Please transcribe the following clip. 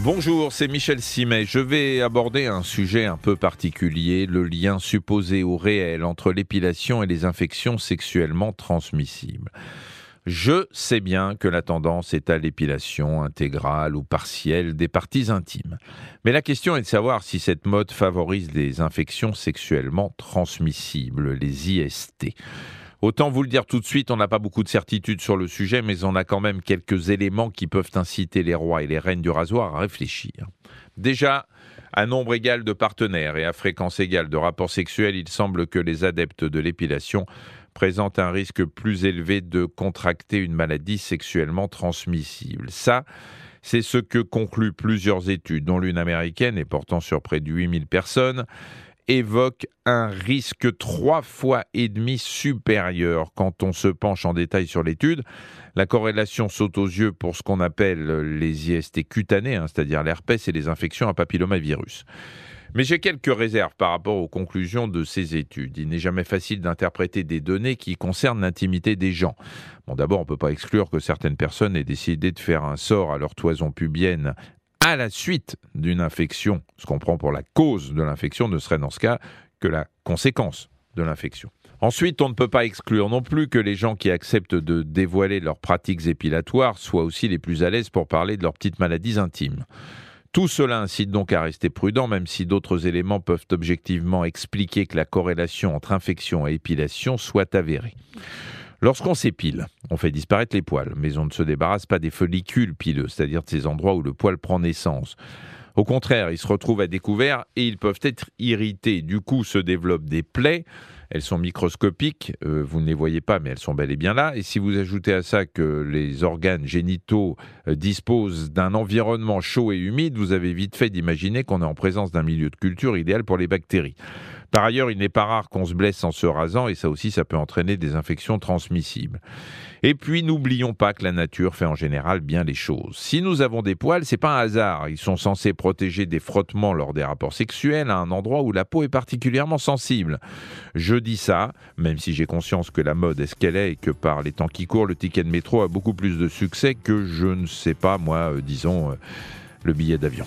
Bonjour, c'est Michel Simet. Je vais aborder un sujet un peu particulier, le lien supposé ou réel entre l'épilation et les infections sexuellement transmissibles. Je sais bien que la tendance est à l'épilation intégrale ou partielle des parties intimes. Mais la question est de savoir si cette mode favorise les infections sexuellement transmissibles, les IST. Autant vous le dire tout de suite, on n'a pas beaucoup de certitudes sur le sujet, mais on a quand même quelques éléments qui peuvent inciter les rois et les reines du rasoir à réfléchir. Déjà, à nombre égal de partenaires et à fréquence égale de rapports sexuels, il semble que les adeptes de l'épilation présentent un risque plus élevé de contracter une maladie sexuellement transmissible. Ça, c'est ce que concluent plusieurs études, dont l'une américaine et portant sur près de 8000 personnes, évoque un risque trois fois et demi supérieur quand on se penche en détail sur l'étude. La corrélation saute aux yeux pour ce qu'on appelle les IST cutanés, hein, c'est-à-dire l'herpès et les infections à papillomavirus. Mais j'ai quelques réserves par rapport aux conclusions de ces études. Il n'est jamais facile d'interpréter des données qui concernent l'intimité des gens. Bon, d'abord, on ne peut pas exclure que certaines personnes aient décidé de faire un sort à leur toison pubienne à la suite d'une infection. Ce qu'on prend pour la cause de l'infection ne serait dans ce cas que la conséquence de l'infection. Ensuite, on ne peut pas exclure non plus que les gens qui acceptent de dévoiler leurs pratiques épilatoires soient aussi les plus à l'aise pour parler de leurs petites maladies intimes. Tout cela incite donc à rester prudent, même si d'autres éléments peuvent objectivement expliquer que la corrélation entre infection et épilation soit avérée. Lorsqu'on s'épile, on fait disparaître les poils, mais on ne se débarrasse pas des follicules pileux, c'est-à-dire de ces endroits où le poil prend naissance. Au contraire, ils se retrouvent à découvert et ils peuvent être irrités. Du coup, se développent des plaies. Elles sont microscopiques, euh, vous ne les voyez pas, mais elles sont bel et bien là. Et si vous ajoutez à ça que les organes génitaux euh, disposent d'un environnement chaud et humide, vous avez vite fait d'imaginer qu'on est en présence d'un milieu de culture idéal pour les bactéries. Par ailleurs, il n'est pas rare qu'on se blesse en se rasant et ça aussi, ça peut entraîner des infections transmissibles. Et puis, n'oublions pas que la nature fait en général bien les choses. Si nous avons des poils, c'est pas un hasard. Ils sont censés protéger des frottements lors des rapports sexuels à un endroit où la peau est particulièrement sensible. Je dis ça, même si j'ai conscience que la mode est ce qu'elle est et que par les temps qui courent, le ticket de métro a beaucoup plus de succès que je ne sais pas, moi, euh, disons, euh, le billet d'avion.